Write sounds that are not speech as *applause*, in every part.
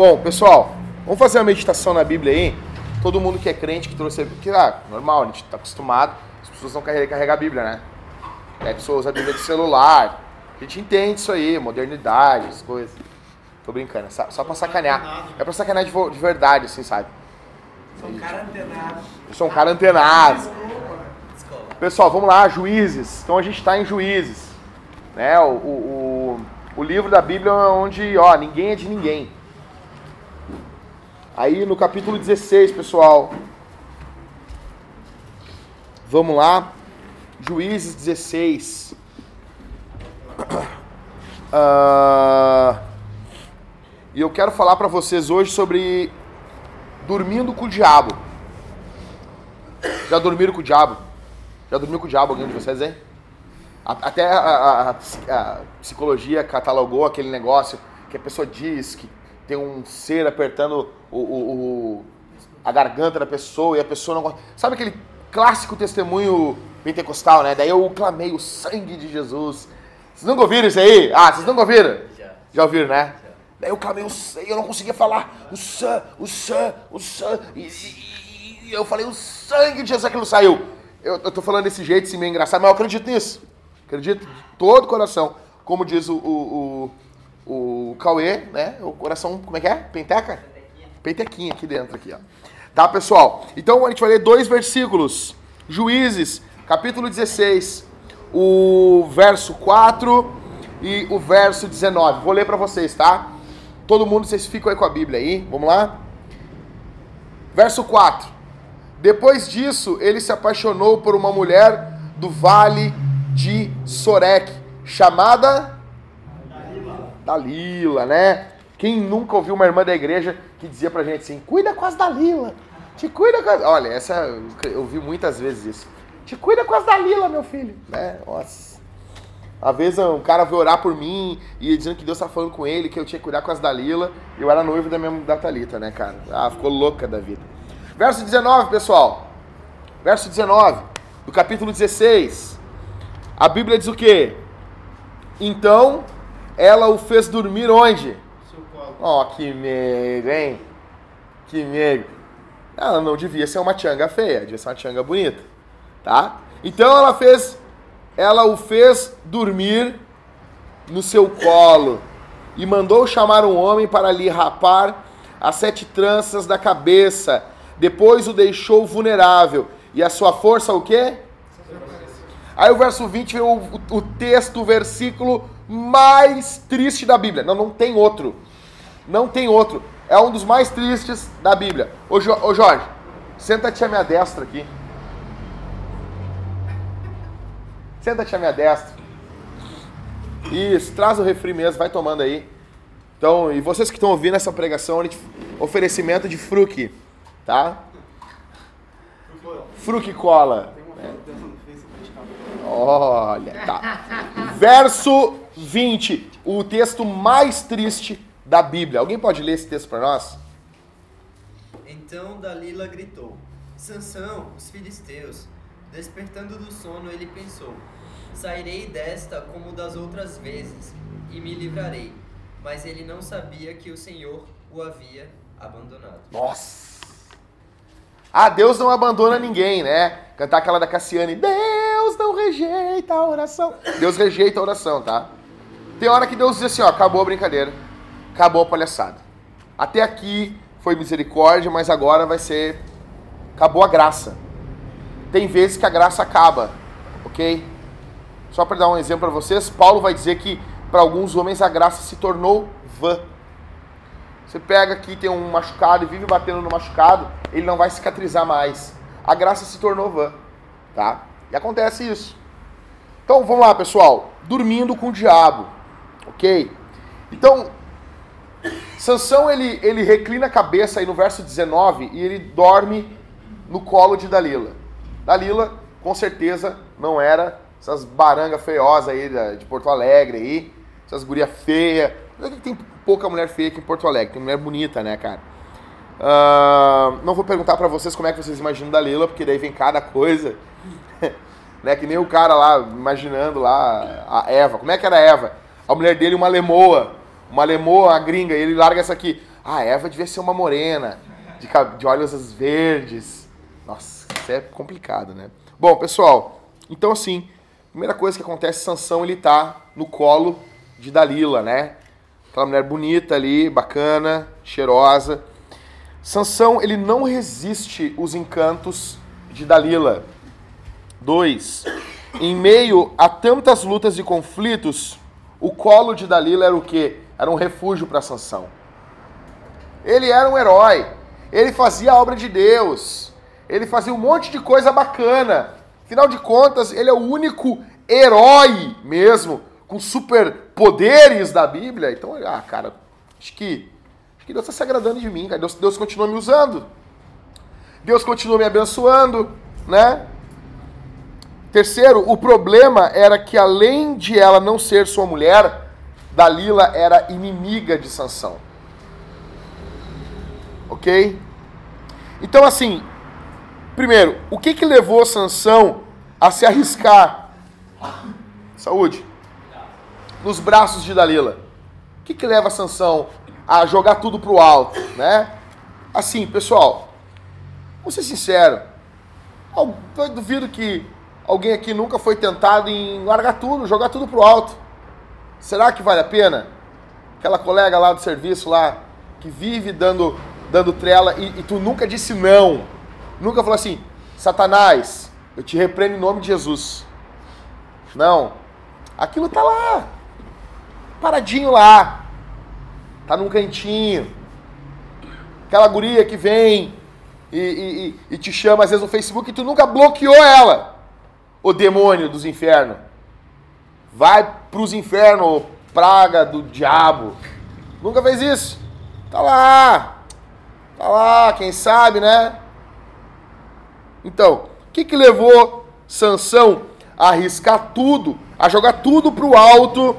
Bom, pessoal, vamos fazer uma meditação na Bíblia aí. Todo mundo que é crente, que trouxe. Que, ah, normal, a gente tá acostumado. As pessoas não carregam carregar a Bíblia, né? É, a pessoa usa a Bíblia de celular. A gente entende isso aí, modernidade, as coisas. Tô brincando, é só, só pra sacanear. É pra sacanear de, de verdade, assim, sabe? Sou um cara antenado. Eu sou um cara antenado. Pessoal, vamos lá, juízes. Então a gente está em juízes. Né? O, o, o, o livro da Bíblia é onde, ó, ninguém é de ninguém. Aí no capítulo 16, pessoal. Vamos lá. Juízes 16. *coughs* Ah, e eu quero falar para vocês hoje sobre dormindo com o diabo. Já dormiram com o diabo? Já dormiu com o diabo alguém de vocês? A- Até a, a- a a psicologia catalogou aquele negócio que a pessoa diz que tem um ser apertando o, o- o- a garganta da pessoa e a pessoa não gosta. Sabe aquele clássico testemunho pentecostal, né? Daí eu clamei o sangue de Jesus. Vocês nunca ouviram isso aí? Ah, vocês nunca ouviram? Já. Já ouviram, né? Daí eu clamei o sangue, eu não conseguia falar o sangue, o sangue, o sangue. E, e- e eu falei o sangue de Jesus, aquilo saiu. Eu, eu tô falando desse jeito, assim, meio engraçado, mas eu acredito nisso. Acredito de todo o coração. Como diz o, o, o, o Cauê, né? O coração, como é que é? Penteca? Pentequinha aqui dentro, aqui, ó. Tá, pessoal? Então a gente vai ler dois versículos. Juízes, capítulo 16, o verso 4 e o verso 19. Vou ler pra vocês, tá? Todo mundo, vocês ficam aí com a Bíblia aí. Vamos lá? Verso 4. Depois disso, ele se apaixonou por uma mulher do vale de Sorek, chamada Dalila, né? Quem nunca ouviu uma irmã da igreja que dizia pra gente assim: cuida com as Dalila, te cuida com as. Olha, essa eu vi muitas vezes isso. Te cuida com as Dalila, meu filho, né? Nossa. Às vezes um cara veio orar por mim e dizendo que Deus tá falando com ele, que eu tinha que cuidar com as Dalila. Eu era noivo da minha da Thalita, né, cara? Ah, ficou louca da vida. Verso 19, pessoal. Verso 19 do capítulo 16. A Bíblia diz o quê? Então ela o fez dormir onde? Seu colo. Ó, que medo, hein? Que medo. Ela não devia ser uma tchanga feia, devia ser uma tchanga bonita, tá? Então ela fez, ela o fez dormir no seu colo e mandou chamar um homem para lhe rapar as sete tranças da cabeça. Depois o deixou vulnerável e a sua força o quê? Aí o verso 20 vem o, o, o texto, o versículo mais triste da Bíblia. Não, não tem outro. Não tem outro. É um dos mais tristes da Bíblia. Ô, Jo- ô Jorge, senta-te à minha destra aqui. Senta-te à minha destra. Isso, traz o refri mesmo, vai tomando aí. Então, e vocês que estão ouvindo essa pregação, oferecimento de fruque, tá? Fruque cola. Olha, tá. Verso 20, o texto mais triste da Bíblia. Alguém pode ler esse texto para nós? Então Dalila gritou: Sansão, os filisteus. Despertando do sono, ele pensou: Sairei desta como das outras vezes e me livrarei. Mas ele não sabia que o Senhor o havia abandonado. Nossa! Ah, Deus não abandona ninguém, né? Cantar aquela da Cassiane. Deus não rejeita a oração. Deus rejeita a oração, tá? Tem hora que Deus diz assim, ó, acabou a brincadeira. Acabou a palhaçada. Até aqui foi misericórdia, mas agora vai ser... Acabou a graça. Tem vezes que a graça acaba, ok? Só para dar um exemplo para vocês, Paulo vai dizer que para alguns homens a graça se tornou vã. Você pega aqui, tem um machucado e vive batendo no machucado, ele não vai cicatrizar mais. A graça se tornou vã, tá? E acontece isso. Então vamos lá, pessoal. Dormindo com o diabo, ok? Então, Sansão ele, ele reclina a cabeça aí no verso 19 e ele dorme no colo de Dalila. Dalila, com certeza, não era essas baranga feiosas aí de Porto Alegre aí, essas guria feia. Tem pouca mulher feia aqui em Porto Alegre, tem mulher bonita, né, cara? Ah, não vou perguntar pra vocês como é que vocês imaginam Dalila, porque daí vem cada coisa. *laughs* né, que nem o cara lá, imaginando lá a Eva. Como é que era a Eva? A mulher dele, uma lemoa. Uma lemoa, a gringa, e ele larga essa aqui. Ah, Eva devia ser uma morena, de, de olhos verdes. Nossa, isso é complicado, né? Bom, pessoal, então assim, primeira coisa que acontece, Sansão ele tá no colo de Dalila, né? Aquela mulher bonita ali, bacana, cheirosa. Sansão, ele não resiste os encantos de Dalila. Dois, em meio a tantas lutas e conflitos, o colo de Dalila era o quê? Era um refúgio para Sansão. Ele era um herói. Ele fazia a obra de Deus. Ele fazia um monte de coisa bacana. Afinal de contas, ele é o único herói mesmo com superpoderes da Bíblia. Então, ah, cara, acho que, acho que Deus está se agradando de mim, cara. Deus, Deus continua me usando. Deus continua me abençoando, né? Terceiro, o problema era que além de ela não ser sua mulher, Dalila era inimiga de Sansão. OK? Então assim, primeiro, o que que levou Sansão a se arriscar? Saúde. Nos braços de Dalila. O que que leva Sansão a jogar tudo pro alto, né? Assim, pessoal, vou ser sincero, eu duvido que alguém aqui nunca foi tentado em largar tudo, jogar tudo pro alto. Será que vale a pena? Aquela colega lá do serviço lá, que vive dando, dando trela e, e tu nunca disse não. Nunca falou assim, Satanás, eu te repreendo em nome de Jesus. Não. Aquilo tá lá. Paradinho lá. Tá num cantinho. Aquela guria que vem e, e, e, te chama às vezes no Facebook e tu nunca bloqueou ela o demônio dos infernos. Vai pros infernos, praga do diabo. Nunca fez isso. Tá lá. Tá lá, quem sabe, né? Então, o que que levou Sansão a arriscar tudo, a jogar tudo pro alto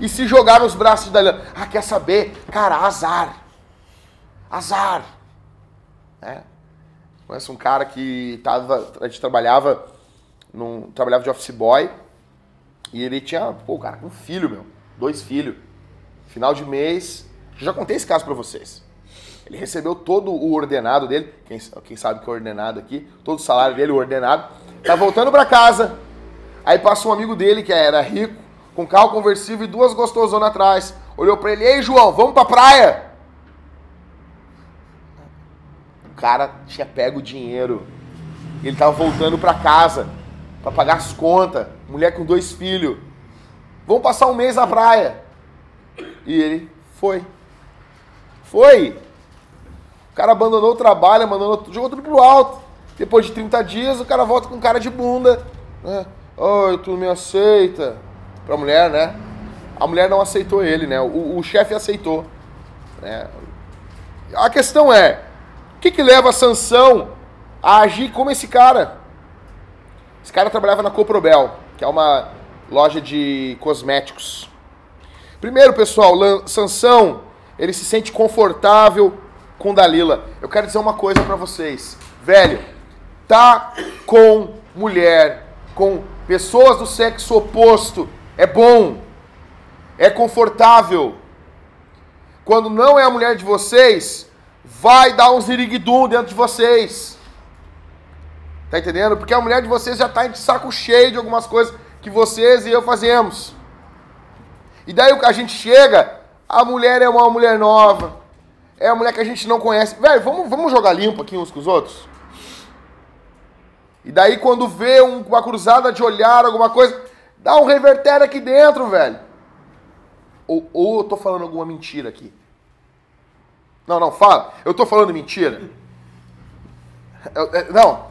e se jogar nos braços Dalila? Ah, quer saber? Cara, azar. Azar. É. Conheço um cara que tava, a gente trabalhava num, trabalhava de office boy e ele tinha, pô, cara um filho, meu, dois filhos. Final de mês, já contei esse caso para vocês. Ele recebeu todo o ordenado dele, quem, quem sabe que é ordenado aqui, todo o salário dele, o ordenado. Tá voltando para casa. Aí passa um amigo dele que era rico, com carro conversível e duas gostosonas atrás. Olhou para ele: "Ei, João, vamos pra praia?" O cara tinha pego o dinheiro. Ele tava voltando para casa para pagar as contas. Mulher com dois filhos. Vamos passar um mês na praia. E ele foi. Foi. O cara abandonou o trabalho, abandonou, jogou tudo pro alto. Depois de 30 dias, o cara volta com cara de bunda. Né? Oi, tu me aceita? Pra mulher, né? A mulher não aceitou ele, né? O, o chefe aceitou. Né? A questão é, o que, que leva a Sansão a agir como esse cara? Esse cara trabalhava na Coprobel, que é uma loja de cosméticos. Primeiro, pessoal, Sansão, ele se sente confortável com Dalila. Eu quero dizer uma coisa para vocês. Velho, tá com mulher, com pessoas do sexo oposto, é bom. É confortável. Quando não é a mulher de vocês, vai dar um ziriguidum dentro de vocês. Tá entendendo? Porque a mulher de vocês já está de saco cheio de algumas coisas que vocês e eu fazemos. E daí a gente chega, a mulher é uma mulher nova, é uma mulher que a gente não conhece. Velho, vamos, vamos jogar limpo aqui uns com os outros? E daí quando vê um, uma cruzada de olhar, alguma coisa, dá um reverter aqui dentro, velho. Ou, ou eu tô falando alguma mentira aqui? Não, não, fala. Eu tô falando mentira? Eu, eu, não,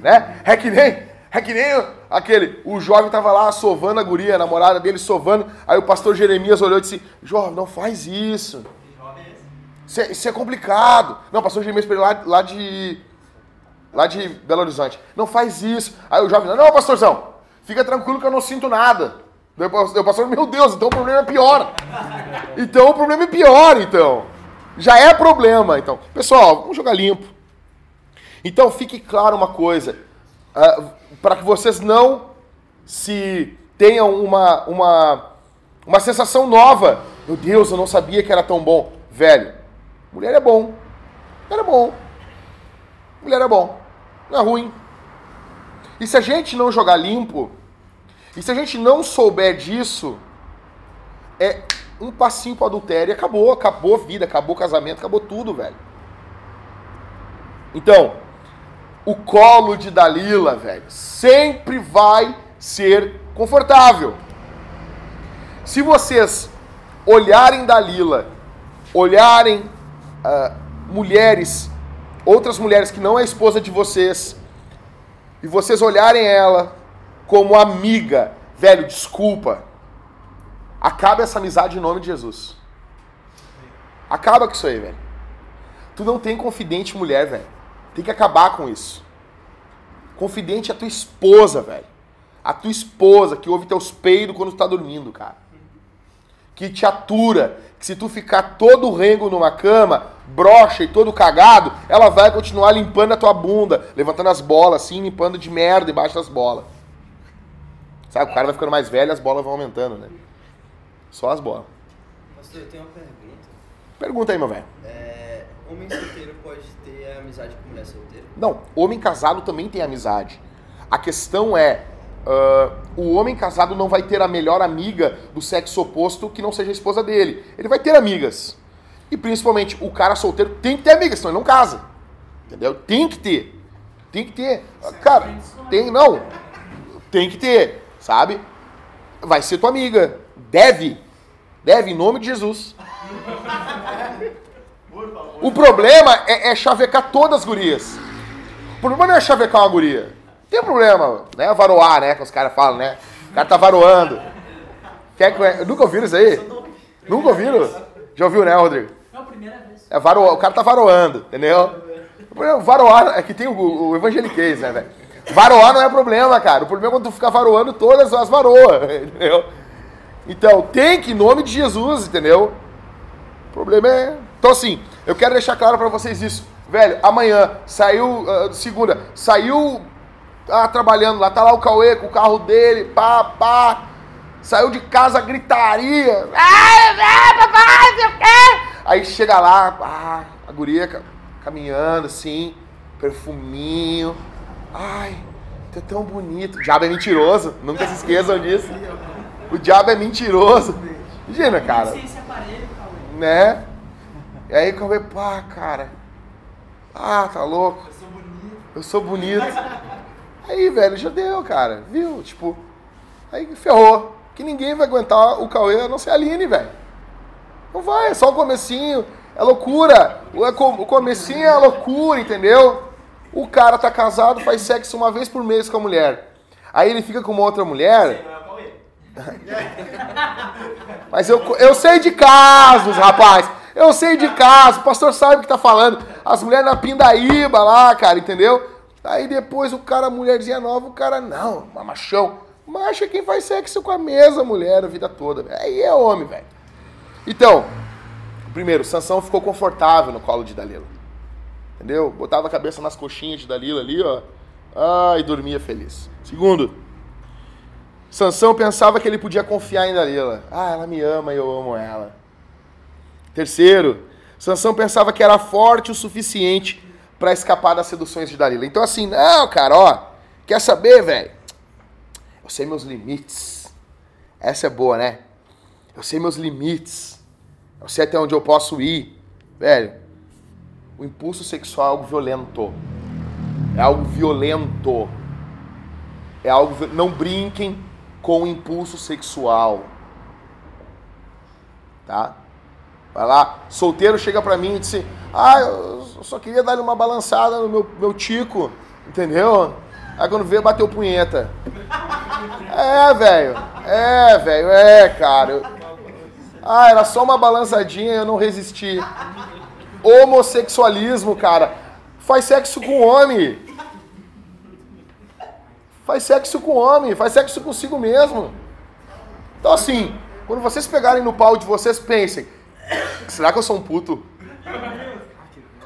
né? É que nem, é que nem aquele, o jovem tava lá sovando a guria, a namorada dele sovando, aí o pastor Jeremias olhou e disse, jovem, não faz isso. Isso é, isso é complicado. Não, o pastor Jeremias para ele lá, lá de lá de Belo Horizonte. Não faz isso. Aí o jovem, não, pastorzão, fica tranquilo que eu não sinto nada. Eu pastor, meu Deus, então o problema é pior. Então o problema é pior, então. Já é problema, então. Pessoal, vamos jogar limpo. Então fique claro uma coisa, uh, para que vocês não se tenham uma, uma, uma sensação nova Meu Deus, eu não sabia que era tão bom. Velho, mulher é bom. Mulher é bom. Mulher é bom. Não é ruim. E se a gente não jogar limpo, e se a gente não souber disso, é um passinho pro adultério e acabou, acabou a vida, acabou o casamento, acabou tudo, velho. Então, o colo de Dalila, velho, sempre vai ser confortável. Se vocês olharem Dalila, olharem uh, mulheres, outras mulheres que não é esposa de vocês, e vocês olharem ela como amiga, velho, desculpa, acaba essa amizade em nome de Jesus. Acaba com isso aí, velho. Tu não tem confidente mulher, velho. Tem que acabar com isso. Confidente é a tua esposa, velho. A tua esposa que ouve teus peidos quando tu tá dormindo, cara. Que te atura. Que se tu ficar todo rengo numa cama, brocha e todo cagado, ela vai continuar limpando a tua bunda, levantando as bolas assim, limpando de merda embaixo das bolas. Sabe, o cara vai ficando mais velho, as bolas vão aumentando, né? Só as bolas. Pastor, eu tenho uma pergunta. Pergunta aí, meu velho. É, homem solteiro pode ter amizade com mulher solteira? Não, homem casado também tem amizade. A questão é, uh, o homem casado não vai ter a melhor amiga do sexo oposto que não seja a esposa dele. Ele vai ter amigas. E principalmente, o cara solteiro tem que ter amigas, senão ele não casa. Entendeu? Tem que ter. Tem que ter. Cara, tem, não. Tem que ter, sabe? Vai ser tua amiga. Deve. Deve, em nome de Jesus. *laughs* O problema é, é chavecar todas as gurias. O problema não é chavecar uma guria. Tem problema, né? Varoar, né? Que os caras falam, né? O cara tá varoando. Quer que... Nunca ouviram isso aí? Nunca ouviram? Já ouviu, né, Rodrigo? Não, primeira vez. É varo... O cara tá varoando, entendeu? Varoar é que tem o, o evangeliquez, né, velho? Varoar não é problema, cara. O problema é quando tu fica varoando todas as varoas, *laughs* entendeu? Então, tem que, em nome de Jesus, entendeu? O problema é. Então, assim, eu quero deixar claro para vocês isso. Velho, amanhã, saiu, uh, segunda, saiu ah, trabalhando lá, tá lá o Cauê com o carro dele, pá, pá. Saiu de casa, gritaria. Ah, papai, sei o quê? Aí chega lá, ah, a guria caminhando assim, perfuminho. Ai, tu é tão bonito. O diabo é mentiroso, nunca se esqueçam disso. O diabo é mentiroso. Imagina, cara. Né? E aí Cauê, pá, cara. Ah, tá louco. Eu sou bonito. Eu sou bonito. Aí, velho, já deu, cara. Viu? Tipo, aí ferrou. Que ninguém vai aguentar o Cauê a não ser a Aline, velho. Não vai, é só o comecinho. É loucura. O comecinho é loucura, entendeu? O cara tá casado, faz sexo uma vez por mês com a mulher. Aí ele fica com uma outra mulher. *laughs* Mas eu, eu sei de casos, rapaz. Eu sei de casos. O pastor sabe o que tá falando. As mulheres na pindaíba lá, cara, entendeu? Aí depois o cara, mulherzinha nova, o cara, não, machão. Macho é quem faz sexo com a mesma mulher a vida toda. Aí é homem, velho. Então, primeiro, Sansão ficou confortável no colo de Dalila. Entendeu? Botava a cabeça nas coxinhas de Dalila ali, ó. Ah, e dormia feliz. Segundo, Sansão pensava que ele podia confiar em Dalila. Ah, ela me ama e eu amo ela. Terceiro, Sansão pensava que era forte o suficiente para escapar das seduções de Dalila. Então assim, não, cara, ó, quer saber, velho? Eu sei meus limites. Essa é boa, né? Eu sei meus limites. Eu sei até onde eu posso ir. Velho, o impulso sexual é algo violento. É algo violento. É algo. Não brinquem com o impulso sexual. Tá? Vai lá, solteiro chega pra mim e disse: Ah, eu só queria dar uma balançada no meu, meu tico, entendeu? Aí quando veio, bateu punheta. É, velho. É, velho. É, cara. Ah, era só uma balançadinha eu não resisti. Homossexualismo, cara. Faz sexo com homem. Faz sexo com homem. Faz sexo consigo mesmo. Então, assim, quando vocês pegarem no pau de vocês, pensem: será que eu sou um puto?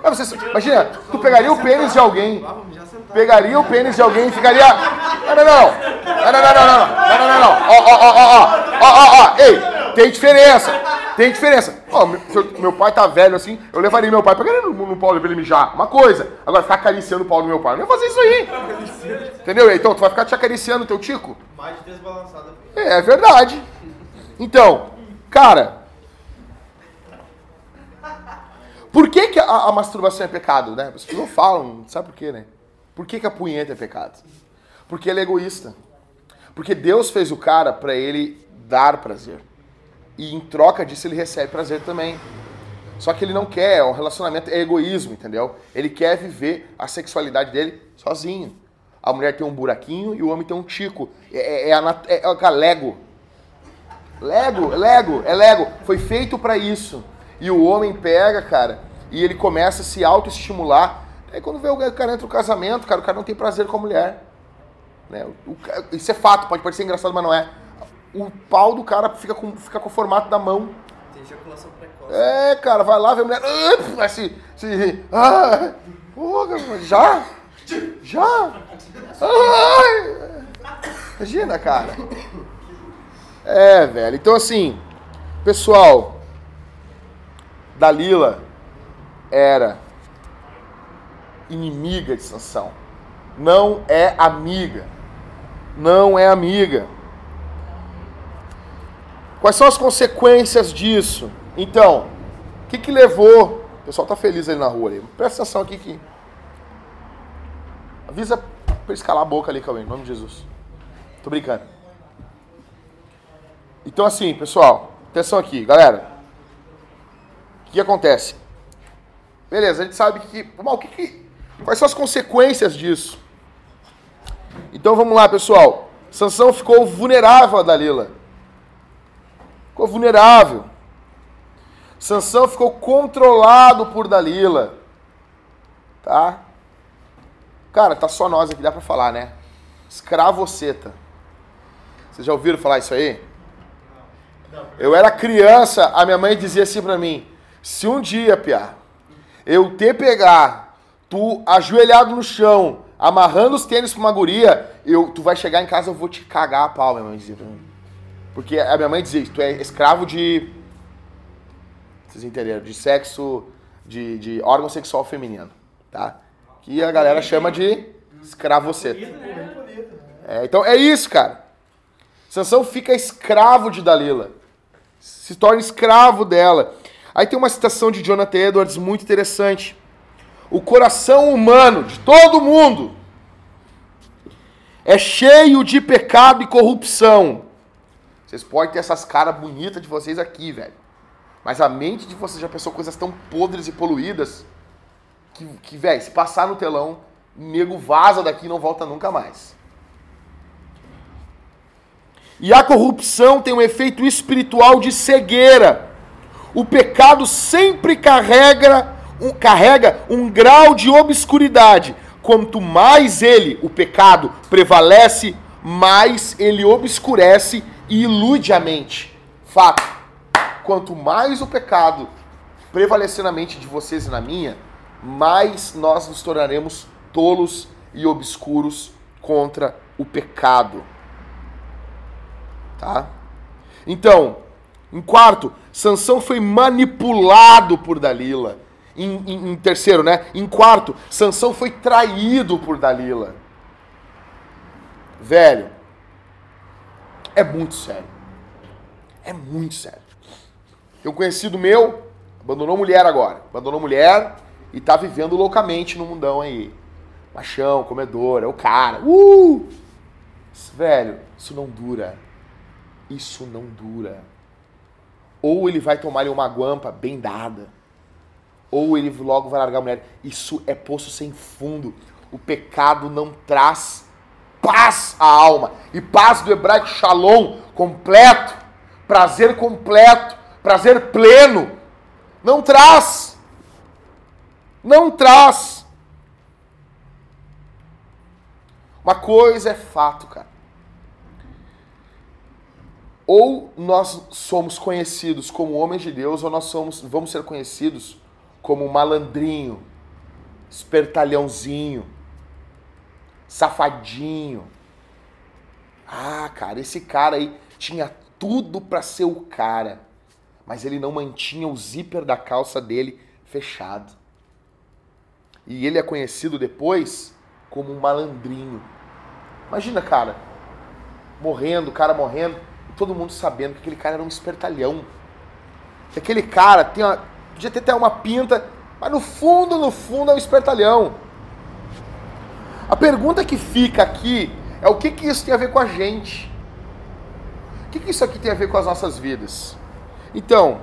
Mas vocês, imagina, tu pegaria o pênis de alguém, pegaria o pênis de alguém e ficaria. Não, não, não. Não, não, não, não, não. Não, não, não, não. Ó, ó, ó, ó, ó, ó, ó, Ei, tem diferença. Tem diferença. Ó, meu, meu pai tá velho assim, eu levaria meu pai pra no, no pau pra ele mijar. Uma coisa. Agora, ficar acariciando o pau do meu pai. Não ia fazer isso aí. Entendeu? Então, tu vai ficar te acariciando teu tico? Mais de desbalançada. É, é verdade. Então, cara. Por que, que a, a masturbação é pecado, né? As pessoas falam, sabe por quê, né? Por que, que a punheta é pecado? Porque ele é egoísta. Porque Deus fez o cara pra ele dar prazer. E em troca disso ele recebe prazer também. Só que ele não quer, o relacionamento é egoísmo, entendeu? Ele quer viver a sexualidade dele sozinho. A mulher tem um buraquinho e o homem tem um tico. É, é, é é, é, Lego. Lego, Lego, é Lego. Foi feito pra isso. E o homem pega, cara, e ele começa a se autoestimular. Aí quando vê o cara entra no casamento, cara, o cara não tem prazer com a mulher. Né? O isso é fato, pode parecer engraçado, mas não é. O pau do cara fica com, fica com o formato da mão. Tem ejaculação precoce. É, cara, vai lá, vê a mulher. ah, Vai se. se ah, porra, já? Já? Ai. Imagina, cara. É, velho. Então, assim, pessoal, Dalila era inimiga de Sansão. Não é amiga. Não é amiga. Quais são as consequências disso? Então, o que, que levou. O pessoal tá feliz ali na rua ali. Presta atenção aqui que. Avisa pra eles calar a boca ali, Cauê, em nome de Jesus. Tô brincando. Então, assim, pessoal, atenção aqui, galera. O que acontece? Beleza, a gente sabe que. Mas o que, que. Quais são as consequências disso? Então vamos lá, pessoal. Sansão ficou vulnerável a Dalila. Ficou vulnerável. Sansão ficou controlado por Dalila. Tá? Cara, tá só nós aqui, dá pra falar, né? Escravoceta. Vocês já ouviram falar isso aí? Eu era criança, a minha mãe dizia assim pra mim: se um dia, Pia, eu te pegar, tu ajoelhado no chão, amarrando os tênis pra uma guria, eu, tu vai chegar em casa, eu vou te cagar a pau, minha mãe dizia pra mim. Porque a minha mãe dizia tu é escravo de. Vocês entenderam? De sexo. De, de órgão sexual feminino. Tá? Que a galera chama de escravoceta. É, então é isso, cara. Sansão fica escravo de Dalila. Se torna escravo dela. Aí tem uma citação de Jonathan Edwards muito interessante. O coração humano de todo mundo é cheio de pecado e corrupção. Vocês podem ter essas caras bonitas de vocês aqui, velho. Mas a mente de vocês já pensou coisas tão podres e poluídas que, que velho, se passar no telão, nego vaza daqui e não volta nunca mais. E a corrupção tem um efeito espiritual de cegueira. O pecado sempre carrega um, carrega um grau de obscuridade. Quanto mais ele, o pecado, prevalece, mais ele obscurece e ilude a mente. Fato. Quanto mais o pecado prevalecer na mente de vocês e na minha, mais nós nos tornaremos tolos e obscuros contra o pecado. Tá? Então, em quarto, Sansão foi manipulado por Dalila. Em, em- em terceiro, né? Em quarto, Sansão foi traído por Dalila. Velho, é muito sério. É muito sério. Um conhecido meu, abandonou mulher agora. Abandonou mulher e tá vivendo loucamente no mundão aí. Machão, comedor, é o cara. Uh! Velho, isso não dura. Isso não dura. Ou ele vai tomar uma guampa bem dada, ou ele logo vai largar a mulher. Isso é poço sem fundo. O pecado não traz paz à alma. E paz do hebraico shalom, completo, prazer completo, prazer pleno. Não traz. Não traz. Uma coisa é fato, cara. Ou nós somos conhecidos como homens de Deus, ou nós somos, vamos ser conhecidos como malandrinho, espertalhãozinho, safadinho. Ah, cara, esse cara aí tinha tudo pra ser o cara, mas ele não mantinha o zíper da calça dele fechado. E ele é conhecido depois como um malandrinho. Imagina, cara, morrendo, o cara morrendo, todo mundo sabendo que aquele cara era um espertalhão. Que aquele cara tem uma, podia ter até uma pinta, mas no fundo, no fundo é um espertalhão. A pergunta que fica aqui é o que, que isso tem a ver com a gente? O que, que isso aqui tem a ver com as nossas vidas? Então,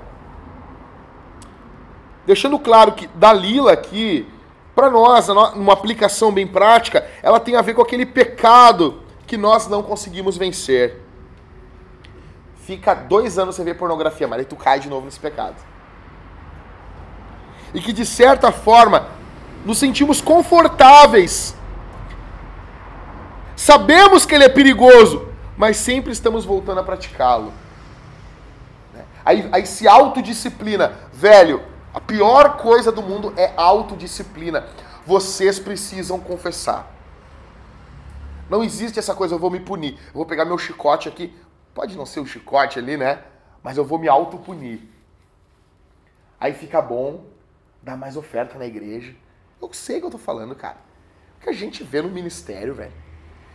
deixando claro que Dalila aqui, para nós, uma aplicação bem prática, ela tem a ver com aquele pecado que nós não conseguimos vencer. Fica dois anos sem ver pornografia, mas aí tu cai de novo nesse pecado. E que de certa forma nos sentimos confortáveis. Sabemos que ele é perigoso, mas sempre estamos voltando a praticá-lo. Aí, aí se autodisciplina. Velho, a pior coisa do mundo é autodisciplina. Vocês precisam confessar. Não existe essa coisa, eu vou me punir. Eu vou pegar meu chicote aqui. Pode não ser o chicote ali, né? Mas eu vou me autopunir. Aí fica bom, dá mais oferta na igreja. Eu sei o que eu tô falando, cara. O que a gente vê no ministério, velho.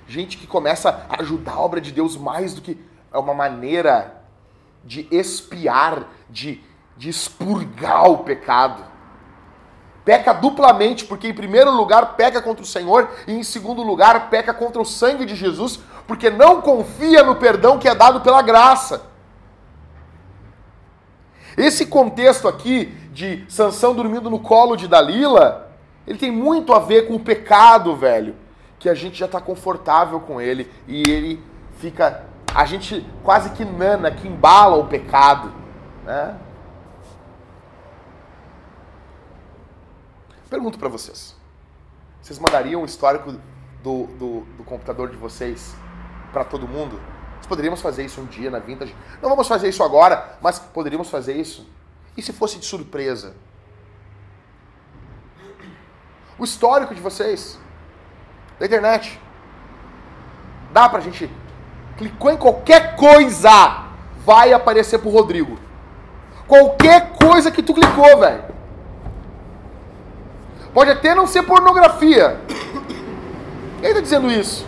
Gente que começa a ajudar a obra de Deus mais do que é uma maneira de espiar, de, de expurgar o pecado peca duplamente, porque em primeiro lugar peca contra o Senhor e em segundo lugar peca contra o sangue de Jesus, porque não confia no perdão que é dado pela graça. Esse contexto aqui de Sansão dormindo no colo de Dalila, ele tem muito a ver com o pecado, velho, que a gente já está confortável com ele e ele fica, a gente quase que nana, que embala o pecado, né? Pergunto para vocês. Vocês mandariam o histórico do, do, do computador de vocês para todo mundo? Nós poderíamos fazer isso um dia na Vintage. Não vamos fazer isso agora, mas poderíamos fazer isso. E se fosse de surpresa? O histórico de vocês, da internet. Dá pra gente. Clicou em qualquer coisa, vai aparecer pro Rodrigo. Qualquer coisa que tu clicou, velho. Pode até não ser pornografia. Quem está dizendo isso?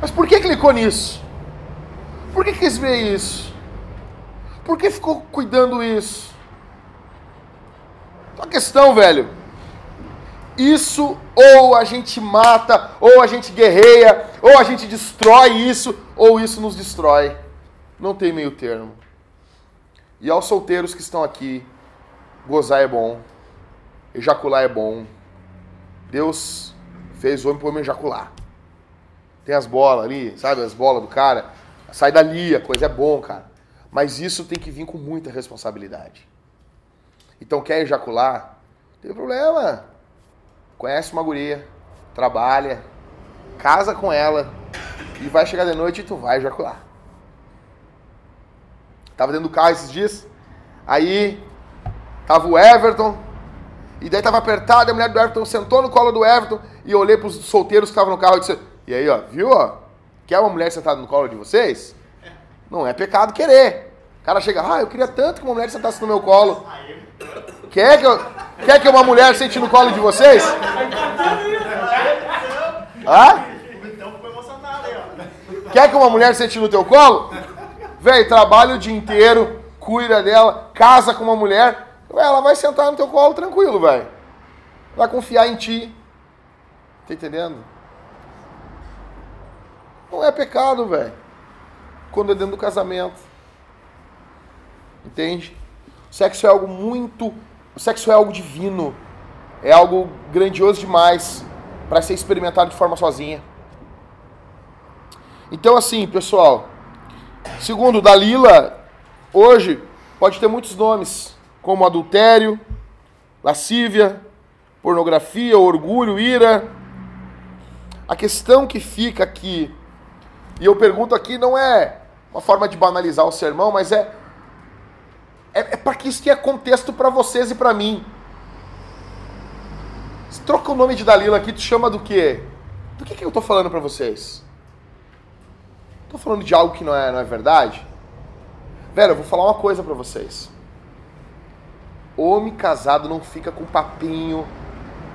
Mas por que clicou nisso? Por que quis ver isso? Por que ficou cuidando isso? Então a questão, velho. Isso ou a gente mata, ou a gente guerreia, ou a gente destrói isso, ou isso nos destrói. Não tem meio termo. E aos solteiros que estão aqui, gozar é bom. Ejacular é bom. Deus fez o homem para o homem ejacular. Tem as bolas ali, sabe? As bolas do cara. Sai dali, a coisa é bom, cara. Mas isso tem que vir com muita responsabilidade. Então, quer ejacular? Tem problema. Conhece uma guria, trabalha, casa com ela e vai chegar de noite e tu vai ejacular. Tava dentro do carro esses dias, aí tava o Everton, e daí tava apertado, a mulher do Everton sentou no colo do Everton e eu olhei pros solteiros que estavam no carro e disse: E aí, ó, viu, ó? Quer uma mulher sentada no colo de vocês? Não é pecado querer. O cara chega, ah, eu queria tanto que uma mulher sentasse no meu colo. Quer que, eu, quer que uma mulher sente no colo de vocês? Hã? Quer que uma mulher sente no teu colo? Velho, trabalha o dia inteiro, cuida dela, casa com uma mulher, ela vai sentar no teu colo tranquilo, velho. Vai confiar em ti. Tá entendendo? Não é pecado, velho. Quando é dentro do casamento. Entende? O sexo é algo muito. O sexo é algo divino. É algo grandioso demais para ser experimentado de forma sozinha. Então, assim, pessoal. Segundo Dalila, hoje pode ter muitos nomes como adultério, lascívia, pornografia, orgulho, ira. A questão que fica aqui, e eu pergunto aqui, não é uma forma de banalizar o sermão, mas é é, é para que isso tenha contexto para vocês e para mim. Se troca o nome de Dalila aqui, tu chama do quê? Do que, que eu estou falando para vocês? Estou falando de algo que não é, não é verdade? Velho, eu vou falar uma coisa pra vocês. Homem casado não fica com papinho,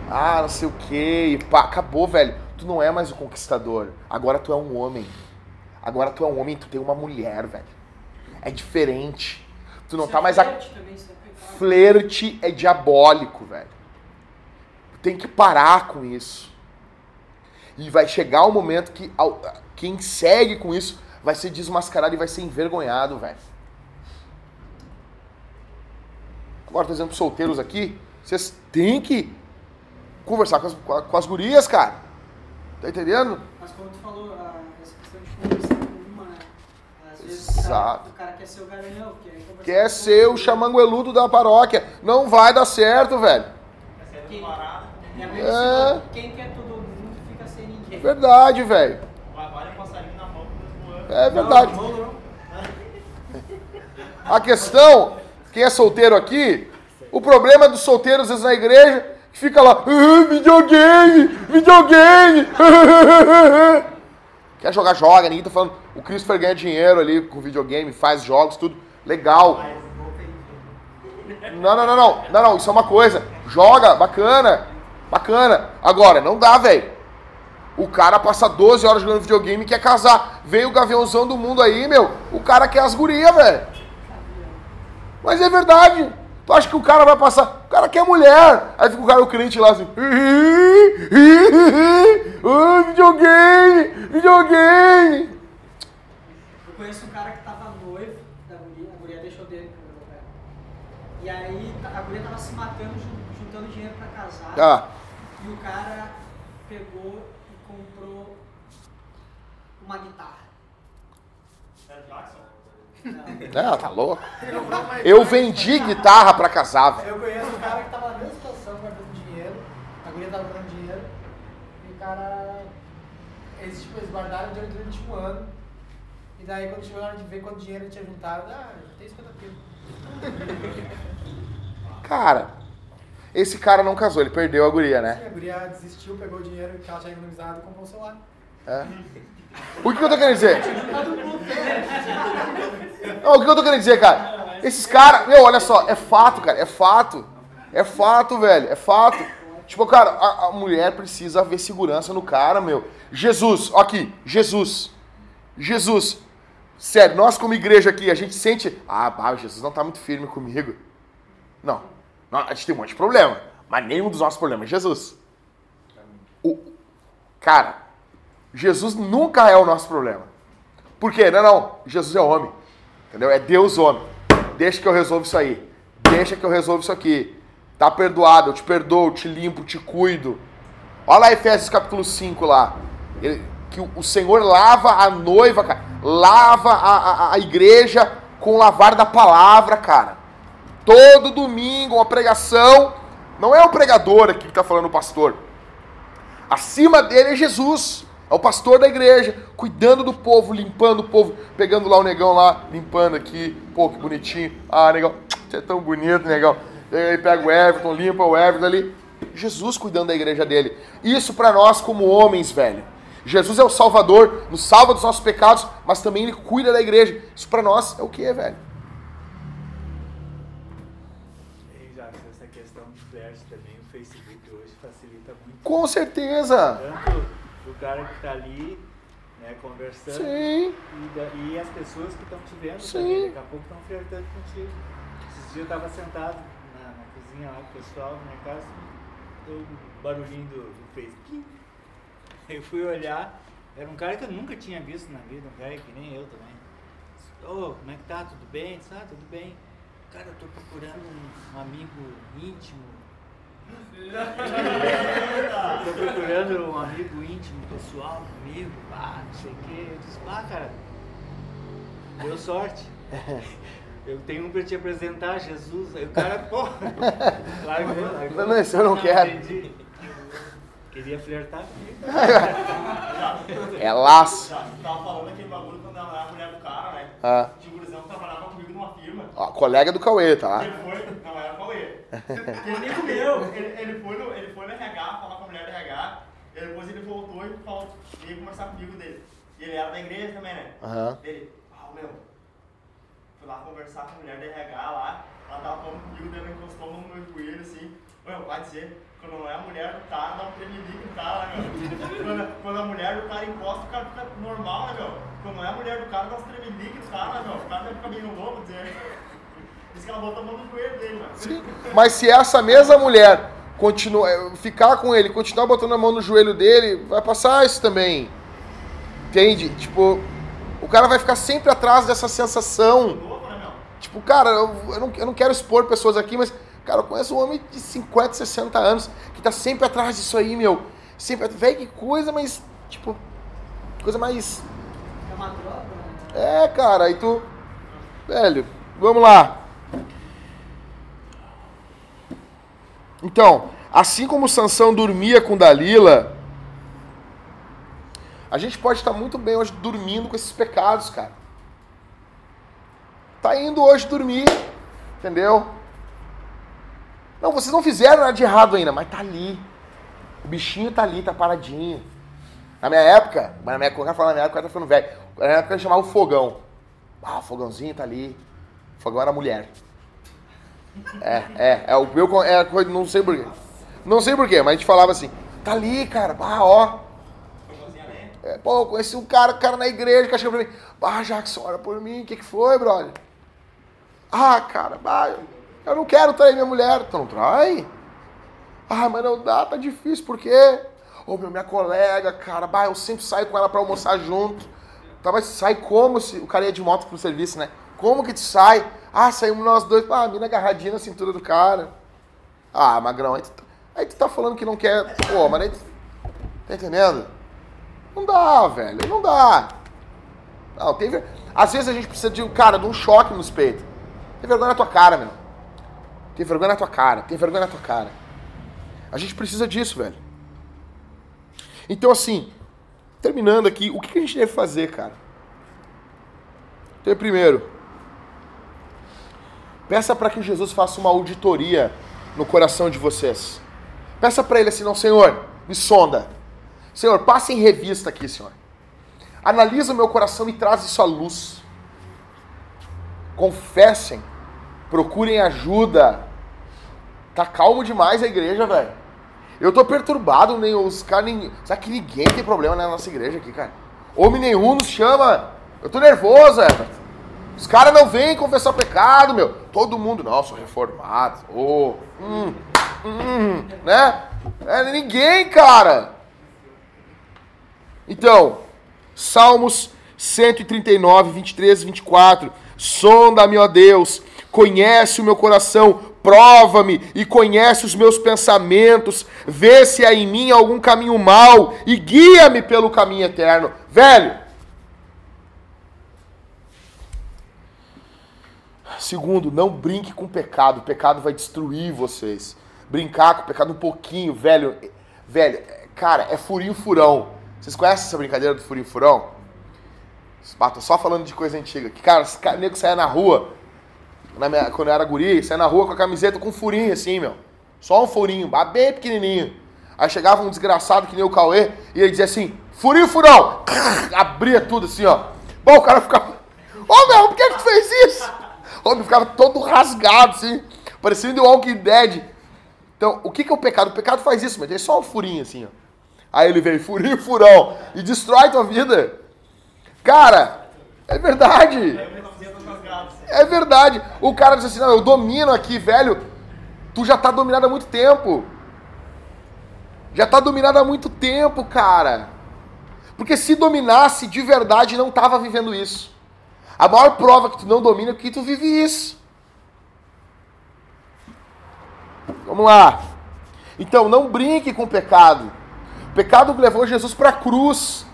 ah, não sei o que, e pá, acabou, velho. Tu não é mais o conquistador. Agora tu é um homem. Agora tu é um homem, tu tem uma mulher, velho. É diferente. Tu não Isso tá é mais a flerte também, é flerte é diabólico, velho. Tem que parar com isso. E vai chegar o momento que quem segue com isso vai ser desmascarado e vai ser envergonhado, velho. Agora, por exemplo, solteiros aqui, vocês têm que conversar com as, com as gurias, cara. Tá entendendo? Mas como tu falou, a- essa questão de conversar com uma, né? Às vezes o cara, Exato. o cara quer ser o garanhão, quer conversar Quer ser o chamangueludo da paróquia. Não vai dar certo, velho. Quem, É. ensinou, quem quer todo mundo fica sem ninguém. Verdade, velho. Olha um passarinho na mão voando. É verdade. A questão, quem é solteiro aqui, o problema dos solteiros, vezes, na igreja, que fica lá, "Ah, videogame, videogame. Quer jogar, joga, ninguém tá falando. O Christopher ganha dinheiro ali com videogame, faz jogos, tudo. Legal. Não, não, não, não. Não, não, isso é uma coisa. Joga, bacana. Bacana. Agora, não dá, velho. O cara passa 12 horas jogando videogame e quer casar. Veio o gaviãozão do mundo aí, meu. O cara quer as gurias, velho. Mas é verdade. Tu acha que o cara vai passar. O cara quer mulher. Aí fica o cara, o crente lá assim. Ah, videogame! Videogame! Eu conheço um cara que tava noivo da guria, a guria deixou dele. E aí a guria tava se matando, jun- juntando dinheiro pra casar. Ah, E o cara pegou e comprou uma guitarra. Não. é, tá louco. Eu vendi guitarra pra casar, velho. Eu conheço um cara que tava na mesma situação, guardando dinheiro, a guria tava guardando dinheiro, e o cara. Eles, tipo, eles guardaram dinheiro durante um ano, e daí quando chegou a hora de ver quanto dinheiro tinha juntado, ah, tem 50 pila. Cara, esse cara não casou, ele perdeu a guria, né? a guria desistiu, pegou o dinheiro que ela tinha economizado e comprou um celular. É. O que eu tô querendo dizer? Não, o que eu tô querendo dizer, cara? Esses caras, meu, olha só, é fato, cara, é fato. É fato, velho, é fato. Tipo, cara, a, a mulher precisa ver segurança no cara, meu. Jesus, ó aqui, Jesus. Jesus. Sério, nós como igreja aqui, a gente sente, ah, bah, Jesus não tá muito firme comigo. Não, não, a gente tem um monte de problema, mas nenhum dos nossos problemas é Jesus. O, cara, Jesus nunca é o nosso problema. Por quê? Não, não. Jesus é homem. Entendeu? É Deus homem. Deixa que eu resolvo isso aí. Deixa que eu resolvo isso aqui. Tá perdoado, eu te perdoo, te limpo, te cuido. Olha lá Efésios capítulo 5 lá. Ele- que o, Senhor lava a noiva, cara. Lava a, a, a igreja com o lavar da palavra, cara. Todo domingo, uma pregação. Não é o pregador aqui que tá falando o pastor. Acima dele é Jesus. É o pastor da igreja, cuidando do povo, limpando o povo, pegando lá o negão lá, limpando aqui. Pô, que bonitinho. Ah, negão, *tsk* você é tão bonito, negão. Aí pega o Everton, limpa o Everton ali. Jesus cuidando da igreja dele. Isso pra nós como homens, velho. Jesus é o Salvador, nos salva dos nossos pecados, mas também ele cuida da igreja. Isso pra nós é o que, velho? E essa questão de flash também, o Facebook hoje facilita muito. Com certeza. Tanto cara que está ali, né, conversando, Sim. e, da- e as pessoas que estão te vendo Sim. também. Daqui a pouco estão flertando contigo. Esses dias eu estava sentado na, na cozinha lá com o pessoal, na minha casa, um barulhinho do, do Facebook. *laughs* Eu fui olhar, era um cara que eu nunca tinha visto na vida, um velho que nem eu também. Ô, como é que tá? Tudo bem? Disse, ah, tudo bem. Cara, eu tô procurando um, um amigo íntimo. *laughs* Tô procurando um amigo íntimo, pessoal comigo, pá, não sei o quê. Eu disse, pá, cara, deu sorte. *laughs* Eu tenho um pra te apresentar, Jesus. Aí o cara, pô, *laughs* largou, largou. Não, não, esse eu não quero. entendi. Queria flertar comigo. É laço. Tava falando aquele bagulho quando ela era a mulher do cara, né? Ah, Tinha um gurizão que trabalhava comigo numa firma. ó, colega do Cauê, tá? Ele foi, não era o Cauê. *laughs* Ele nem comeu. Ele, ele, foi no, ele foi no RH, falar RH, e depois ele voltou e falou, veio conversar comigo dele. E ele era da igreja também, né? Aham. Ele, ah, meu, fui lá conversar com a mulher da RH lá, ela tava falando comigo, ela encostou no meu joelho assim. Meu, vai dizer, quando não é a mulher do cara, dá um tremelique no cara, né, meu? *laughs* Quando, quando a mulher do cara encosta, o cara fica normal, né, meu? Quando não é a mulher do cara, dá uns tremelique no cara, né, meu? O cara ficar meio louco, dizer. *laughs* Diz que ela botou a mão no joelho dele, mano. Sim. Mas se essa mesma mulher continua, eh, ficar com ele, continuar botando a mão no joelho dele, vai passar isso também. Entende? Tipo, o cara vai ficar sempre atrás dessa sensação. Tipo, cara, eu, eu não, eu não quero expor pessoas aqui, mas, cara, eu conheço um homem de 50, 60 anos que tá sempre atrás disso aí, meu. Sempre, velho, que coisa, mas, tipo, coisa mais. É uma droga, né? É, cara, aí tu. Velho, vamos lá. Então, assim como Sansão dormia com Dalila, a gente pode estar muito bem hoje dormindo com esses pecados, cara. Tá indo hoje dormir, entendeu? Não, vocês não fizeram nada de errado ainda, mas tá ali. O bichinho tá ali, tá paradinho. Na minha época, na minha, quando eu falo na minha época, eu tá ficando velho. Na minha época eu chamava o fogão. Ah, o fogãozinho tá ali. O fogão era mulher. É, é, é o meu, é a coisa, não sei porquê. Não sei porquê, mas a gente falava assim, tá ali, cara, ah, ó. É, pô, conheci um cara, cara na igreja, que chegou pra mim, ah, Jackson, olha por mim, o que que foi, brother? Ah, cara, bah, eu, não quero trair minha mulher. Não trai? Ah, mas não dá, tá difícil, por quê? Ô, meu, minha colega, cara, bah, eu sempre saio com ela pra almoçar junto. Tá, mas sai como se. O cara ia de moto pro serviço, né? Como que tu sai? Ah, saímos nós dois, ah, a mina agarradinha na cintura do cara. Ah, magrão, aí tu, tá- aí tu tá falando que não quer. Pô, mas aí tu, Tá entendendo? Não dá, velho, não dá. Não, tem. ver- Às vezes a gente precisa de um cara, de um choque nos peitos. Tem vergonha na tua cara, meu. Tem vergonha na tua cara, tem vergonha na tua cara. A gente precisa disso, velho. Então, assim, terminando aqui, o que a gente deve fazer, cara? Então, primeiro, peça para que Jesus faça uma auditoria no coração de vocês. Peça para ele assim, não, Senhor, me sonda. Senhor, passe em revista aqui, Senhor. Analisa o meu coração e traz isso à luz. Confessem, procurem ajuda. Tá calmo demais a igreja, velho. Eu tô perturbado, nem os caras nem. Sabe que ninguém tem problema na nossa igreja aqui, cara? Homem nenhum nos chama. Eu tô nervoso, Everton. Os caras não vêm confessar pecado, meu. Todo mundo, não, sou reformado. Ô, hum, hum, né? É ninguém, cara. Então, Salmos 139, 23 e 24. Sonda-me, ó Deus, conhece o meu coração, prova-me e conhece os meus pensamentos, vê se há em mim algum caminho mau e guia-me pelo caminho eterno. Velho, Segundo, não brinque com o pecado. O pecado vai destruir vocês. Brincar com o pecado um pouquinho, velho. Velho, cara, é furinho furão. Vocês conhecem essa brincadeira do furinho furão? Ah, tô só falando de coisa antiga. Que, cara, esse nego saia na rua, na minha- quando eu era guri, saia na rua com a camiseta com um furinho assim, meu. Só um furinho, bem pequenininho. Aí chegava um desgraçado que nem o Cauê e ele dizia assim, furinho furão. Abria tudo assim, ó. Bom, o cara ficava, ô meu, por que que tu fez isso? O homem ficava todo rasgado, assim, parecendo o Walking Dead. Então, o que, que é o pecado? O pecado faz isso, mas é só um furinho, assim, ó. Aí ele vem, *laughs* furinho, furão, e destrói tua vida. Cara, é verdade. Aí eu fazia com as gatas. É verdade. O cara diz assim, não, eu domino aqui, velho. Tu já tá dominado há muito tempo. Já tá dominado há muito tempo, cara. Porque se dominasse de verdade, não tava vivendo isso. A maior prova que tu não domina é que tu vive isso. Vamos lá. Então, não brinque com o pecado. O pecado levou Jesus para a cruz.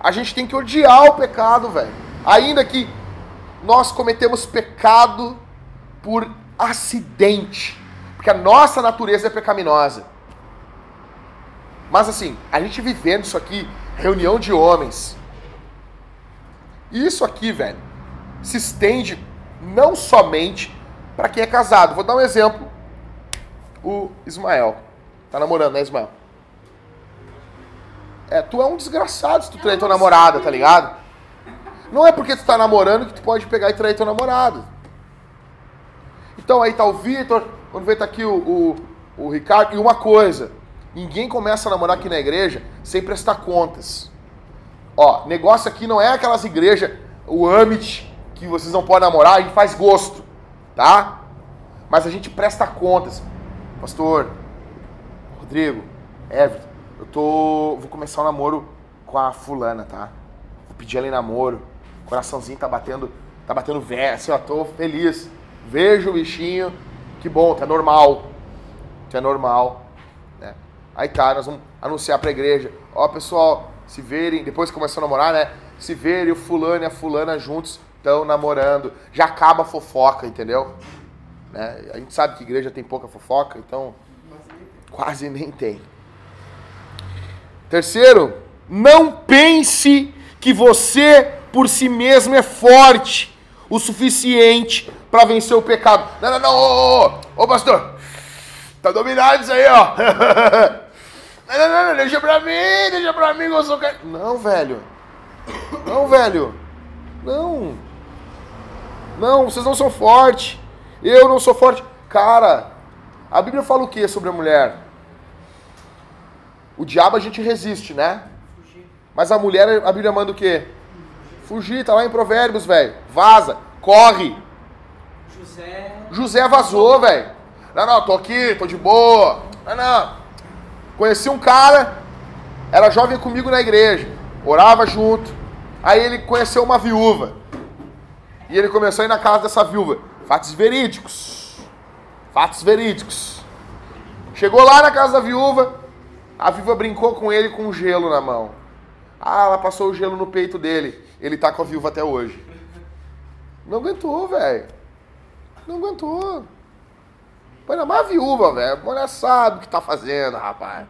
A gente tem que odiar o pecado, velho. Ainda que nós cometemos pecado por acidente. Porque a nossa natureza é pecaminosa. Mas assim, a gente vivendo isso aqui, reunião de homens. Isso aqui, velho, se estende não somente para quem é casado. Vou dar um exemplo. O Ismael. Tá namorando, né, Ismael? É, tu é um desgraçado se tu trair tua namorada, tá ligado? Não é porque tu tá namorando que tu pode pegar e trair tua namorado. Então aí tá o Vitor, quando vem tá aqui o, o, o Ricardo. E uma coisa, ninguém começa a namorar aqui na igreja sem prestar contas. Ó, negócio aqui não é aquelas igrejas, o Amit, que vocês não podem namorar e faz gosto, tá? Mas a gente presta contas. Pastor, Rodrigo, Everton, eu tô. Vou começar o um namoro com a fulana, tá? Vou pedir ela em namoro. O coraçãozinho tá batendo. Tá batendo velho, assim, ó, tô feliz. Vejo o bichinho. Que bom, tá normal. Tá normal. Né? Aí tá, nós vamos anunciar pra igreja. Ó, pessoal, se verem, depois que começou a namorar, né? Se verem o fulano e a fulana juntos estão namorando. Já acaba a fofoca, entendeu? Né? A gente sabe que igreja tem pouca fofoca, então quase nem tem. Terceiro, não pense que você por si mesmo é forte o suficiente para vencer o pecado. Não, não, não, ô, ô, ô, pastor, tá dominado isso aí, ó. *laughs* Não, não, não, deixa pra mim, deixa pra mim eu sou... Não, velho. Não, velho. Não. Não, vocês não são fortes. Eu não sou forte. Cara, a Bíblia fala o que sobre a mulher? O diabo a gente resiste, né? Mas a mulher, a Bíblia manda o quê? Fugir, tá lá em Provérbios, velho. Vaza, corre. José. José vazou, velho. Não, não, tô aqui, tô de boa. Não, não. Conheci um cara, era jovem comigo na igreja, orava junto. Aí ele conheceu uma viúva. E ele começou a ir na casa dessa viúva. Fatos verídicos. Fatos verídicos. Chegou lá na casa da viúva, a viúva brincou com ele com um gelo na mão. Ah, ela passou o gelo no peito dele. Ele tá com a viúva até hoje. Não aguentou, velho. Não aguentou. Põe na mais viúva, velho. A mulher sabe o que tá fazendo, rapaz.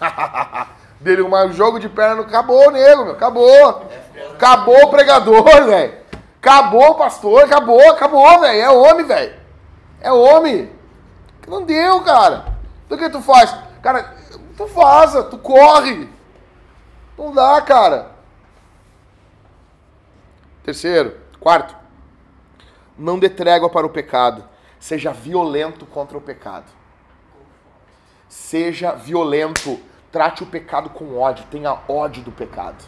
*laughs* Dele um jogo de perna, acabou, nego, meu. Acabou. Acabou o pregador, *laughs* velho. Acabou pastor, acabou, acabou, velho. É homem, velho. É homem. Não deu, cara. Então o que tu faz? Cara, tu vaza, tu corre. Não dá, cara. Terceiro, quarto. Não dê trégua para o pecado. Seja violento contra o pecado. Seja violento. Trate o pecado com ódio. Tenha ódio do pecado.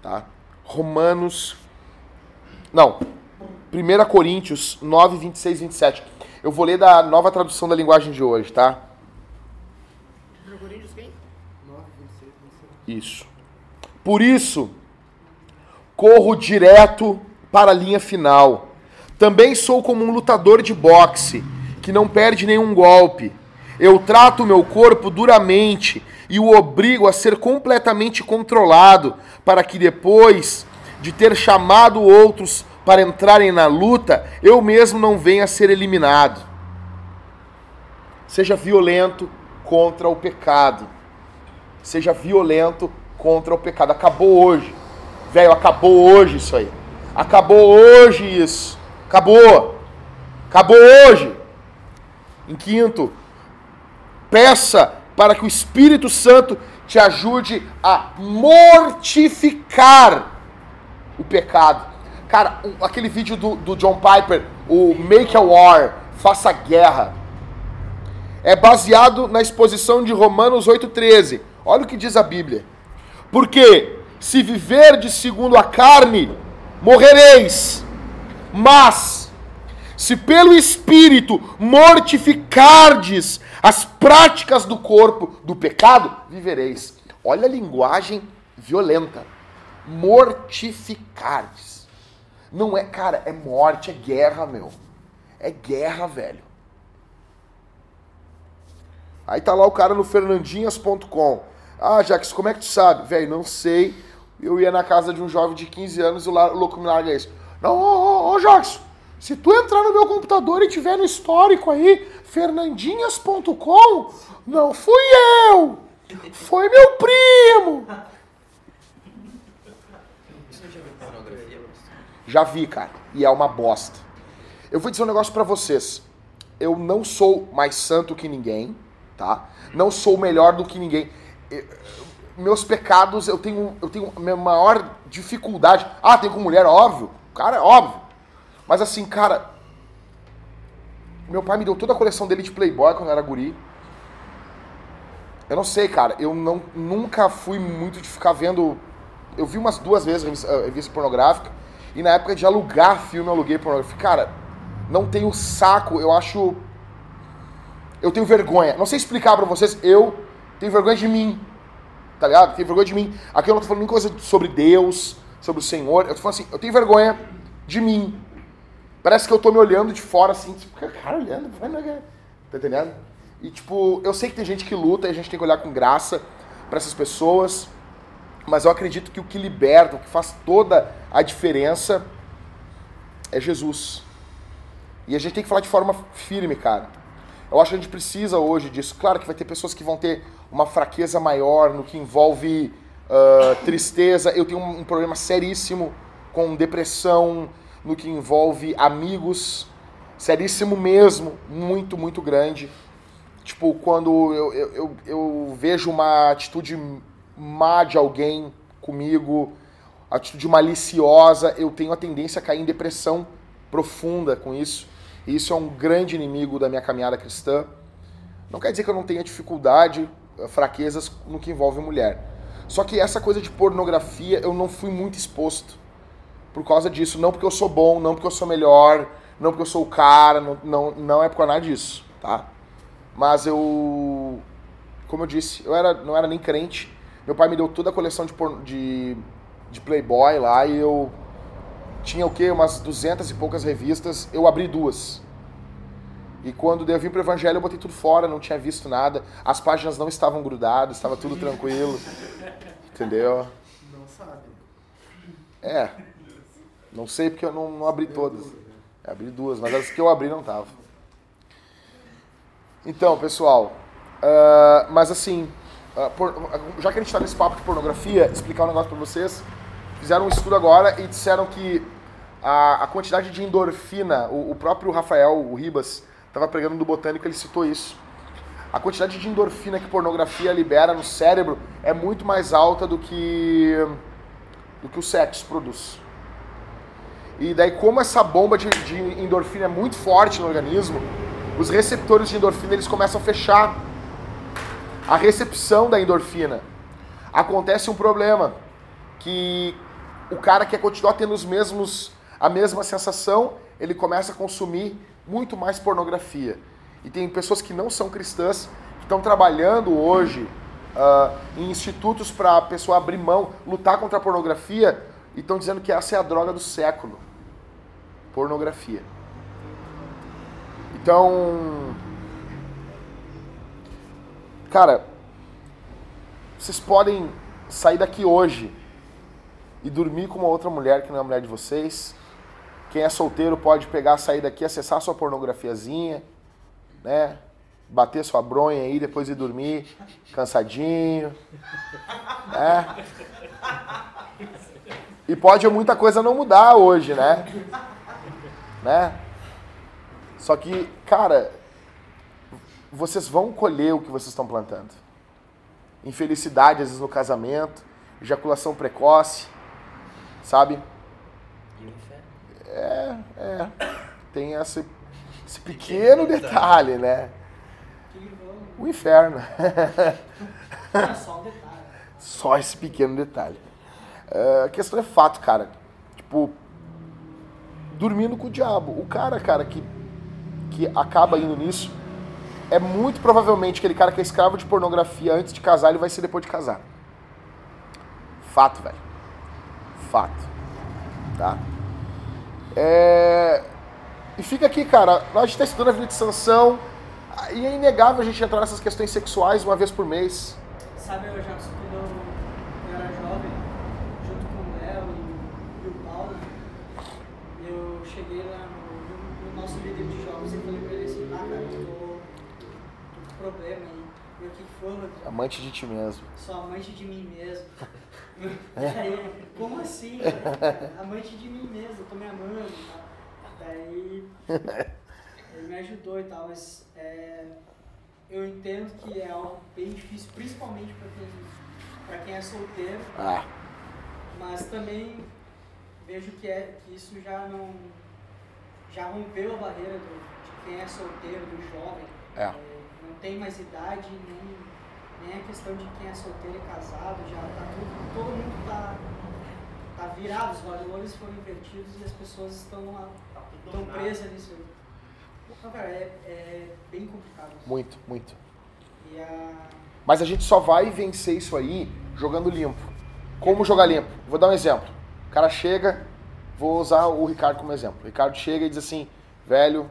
Tá? Romanos. Não. 1 Coríntios 9, 26 27. Eu vou ler da nova tradução da linguagem de hoje, tá? Isso. Por isso, corro direto para a linha final. Também sou como um lutador de boxe, que não perde nenhum golpe. Eu trato o meu corpo duramente e o obrigo a ser completamente controlado, para que depois de ter chamado outros para entrarem na luta, eu mesmo não venha a ser eliminado. Seja violento contra o pecado. Seja violento contra o pecado. Acabou hoje. Velho, acabou hoje isso aí. Acabou hoje isso. Acabou. Acabou hoje. Em quinto, peça para que o Espírito Santo te ajude a mortificar o pecado. Cara, aquele vídeo do, do John Piper, o Make a War, Faça Guerra, é baseado na exposição de Romanos 8,13. Olha o que diz a Bíblia. Porque se viverdes segundo a carne, morrereis. Mas se pelo Espírito mortificardes as práticas do corpo do pecado, vivereis. Olha a linguagem violenta. Mortificardes. Não é, cara, é morte, é guerra, meu. É guerra, velho. Aí tá lá o cara no fernandinhas.com. Ah, Jax, como é que tu sabe? Velho, não sei. Eu ia na casa de um jovem de 15 anos e o louco me larga isso. Não, ô, ô, ô Jackson, se tu entrar no meu computador e tiver no histórico aí, fernandinhas.com, não fui eu, foi meu primo. Já vi, cara, e é uma bosta. Eu vou dizer um negócio para vocês. Eu não sou mais santo que ninguém, tá? Não sou melhor do que ninguém. Meus pecados, eu tenho, eu tenho minha maior dificuldade. Ah, tem com mulher, óbvio. Cara, é óbvio. Mas assim, cara, meu pai me deu toda a coleção dele de Playboy quando eu era guri. Eu não sei, cara. Eu não, nunca fui muito de ficar vendo. Eu vi umas duas vezes revista, uh, revista pornográfica. E na época de alugar filme, eu aluguei pornográfico. Cara, não tenho saco. Eu acho. Eu tenho vergonha. Não sei explicar pra vocês. Eu tenho vergonha de mim. Tá ligado? Tenho vergonha de mim. Aqui eu não tô falando nem coisa sobre Deus, sobre o Senhor. Eu tô falando assim, eu tenho vergonha de mim. Parece que eu tô me olhando de fora assim, tipo, cara olhando, vai, tá entendendo? E tipo, eu sei que tem gente que luta e a gente tem que olhar com graça para essas pessoas, mas eu acredito que o que liberta, o que faz toda a diferença é Jesus. E a gente tem que falar de forma firme, cara. Eu acho que a gente precisa hoje disso. Claro que vai ter pessoas que vão ter uma fraqueza maior no que envolve uh, tristeza. Eu tenho um, problema seríssimo com depressão, no que envolve amigos, seríssimo mesmo, muito, muito grande. Tipo, quando eu, eu, eu, eu vejo uma atitude má de alguém comigo, atitude maliciosa, eu tenho a tendência a cair em depressão profunda com isso. E isso é um grande inimigo da minha caminhada cristã. Não quer dizer que eu não tenha dificuldade, fraquezas no que envolve mulher. Só que essa coisa de pornografia eu não fui muito exposto por causa disso. Não porque eu sou bom, não porque eu sou melhor, não porque eu sou o cara, não, não, não é por nada disso, tá? Mas eu, como eu disse, eu era, não era nem crente. Meu pai me deu toda a coleção de, de, de Playboy lá e eu tinha o quê? Umas duzentas e poucas revistas. Eu abri duas. E quando eu vim pro evangelho, eu botei tudo fora, não tinha visto nada. As páginas não estavam grudadas, estava tudo tranquilo. Entendeu? Não sabe. É. Não sei porque eu não, não abri todas. Eu abri duas, mas as que eu abri não estavam. Então, pessoal, uh, mas assim, uh, por, já que a gente está nesse papo de pornografia, explicar um negócio para vocês. Fizeram um estudo agora e disseram que a, a quantidade de endorfina, o, o, próprio Rafael, o Ribas, estava pregando no Botânico, ele citou isso. A quantidade de endorfina que pornografia libera no cérebro é muito mais alta do que, do que o sexo produz. E daí, como essa bomba de, de endorfina é muito forte no organismo, os receptores de endorfina eles começam a fechar a recepção da endorfina. Acontece um problema que o cara quer continuar tendo os mesmos a mesma sensação, ele começa a consumir muito mais pornografia. E tem pessoas que não são cristãs que estão trabalhando hoje uh, em institutos para a pessoa abrir mão, lutar contra a pornografia e estão dizendo que essa é a droga do século pornografia. Então, cara, vocês podem sair daqui hoje e dormir com uma outra mulher que não é mulher de vocês. Quem é solteiro pode pegar, sair daqui, acessar sua pornografiazinha, né? Bater sua bronha aí, depois ir dormir cansadinho. Né? E pode muita coisa não mudar hoje, né? né? Só que, cara, vocês vão colher o que vocês estão plantando. Infelicidade, às vezes, no casamento, ejaculação precoce, sabe? É, é. Tem esse, esse pequeno detalhe, né? O inferno. *laughs* É só um detalhe. Só esse pequeno detalhe. É, a questão é fato, cara. Tipo, dormindo com o diabo. O cara, cara, que, que acaba indo nisso, é muito provavelmente aquele cara que é escravo de pornografia antes de casar, ele vai ser depois de casar. Fato, velho. Fato. Tá? É... E fica aqui, cara, a gente está estudando a vida de sanção, e é inegável a gente entrar nessas questões sexuais uma vez por mês. Sabe, eu já quando eu era jovem, junto com o Léo e, e o Paulo, eu cheguei lá no, no nosso líder de jogos e falei pra ele assim, ah, cara, eu tô, tô com problema aí. E o que foi, Rodrigo? Amante de ti mesmo. Sou amante de mim mesmo. *laughs* Aí, como assim? *laughs* Amante de mim mesmo, eu tô me amando e tal. Daí *laughs* ele me ajudou e tal, mas é, eu entendo que é algo bem difícil, principalmente para quem, pra quem é solteiro, Ah, mas também vejo que, é, que isso já não. já rompeu a barreira do, de quem é solteiro, do jovem. É. não tem mais idade, nem, nem a questão de quem é solteiro e casado, já tá tudo, todo mundo tá, tá virado, os valores foram invertidos e as pessoas estão, numa, Tá estão presas nisso aí. Então, cara, é, é bem complicado. isso. Muito, muito. E a, Mas a gente só vai vencer isso aí jogando limpo. Como jogar limpo? Vou dar um exemplo. O cara chega, vou usar o Ricardo como exemplo. O Ricardo chega e diz assim, velho,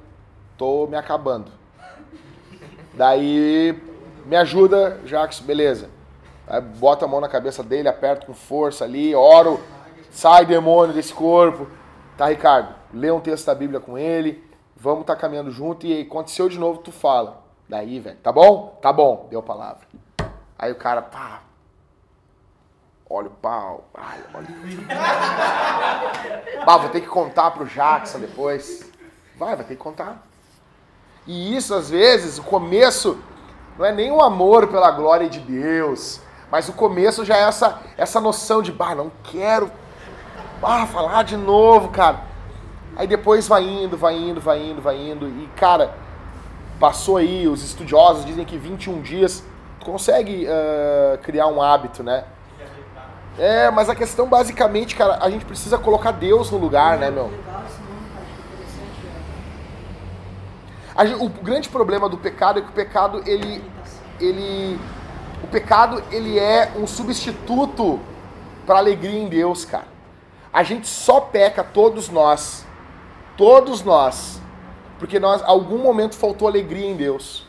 tô me acabando. Daí, me ajuda, Jacques, beleza. Aí bota a mão na cabeça dele, aperta com força ali, oro, sai demônio desse corpo. Tá, Ricardo, lê um texto da Bíblia com ele, vamos tá caminhando junto e aí aconteceu de novo, tu fala. Daí, velho, tá bom? Tá bom, deu a palavra. Aí o cara, pá, olha o pau, ai, olha. Bah, vou ter que contar pro Jackson depois. Vai, vai ter que contar. E isso, às vezes, o começo não é nem o amor pela glória de Deus, mas o começo já é essa, essa noção de, bah, não quero ah, falar de novo, cara. Aí depois vai indo, vai indo, vai indo, vai indo. E, cara, passou aí, os estudiosos dizem que 21 dias consegue ah, criar um hábito, né? É, mas a questão basicamente, cara, a gente precisa colocar Deus no lugar, né, meu? Legal esse nome, cara, que interessante. é A gente- o grande problema do pecado é que o pecado, ele, ele, o pecado, ele é um substituto para alegria em Deus, cara. A gente só peca, todos nós, todos nós, porque nós, algum momento faltou alegria em Deus.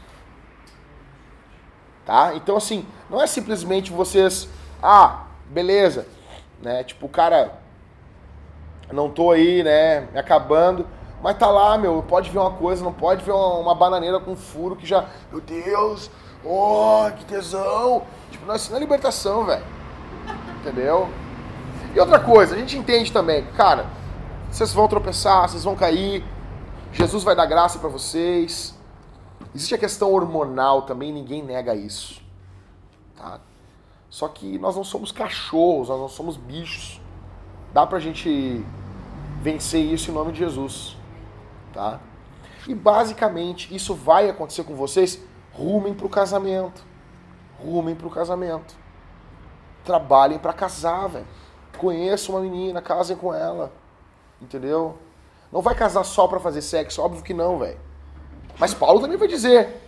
Tá? Então, assim, não é simplesmente vocês, ah, beleza, né? Tipo, cara, não tô aí, né, me acabando, mas tá lá, meu, pode ver uma coisa, não pode ver uma, uma bananeira com furo que já, meu Deus, oh, que tesão. Tipo, não, isso não é libertação, velho. Entendeu? E outra coisa, a gente entende também, cara, vocês vão tropeçar, vocês vão cair, Jesus vai dar graça pra vocês. Existe a questão hormonal também, ninguém nega isso. Tá? Só que nós não somos cachorros, nós não somos bichos. Dá pra gente vencer isso em nome de Jesus. Tá? E basicamente isso vai acontecer com vocês. Rumem pro casamento. Rumem pro casamento. Trabalhem pra casar, velho. Conheçam uma menina, casem com ela. Entendeu? Não vai casar só pra fazer sexo, óbvio que não, velho. Mas Paulo também vai dizer: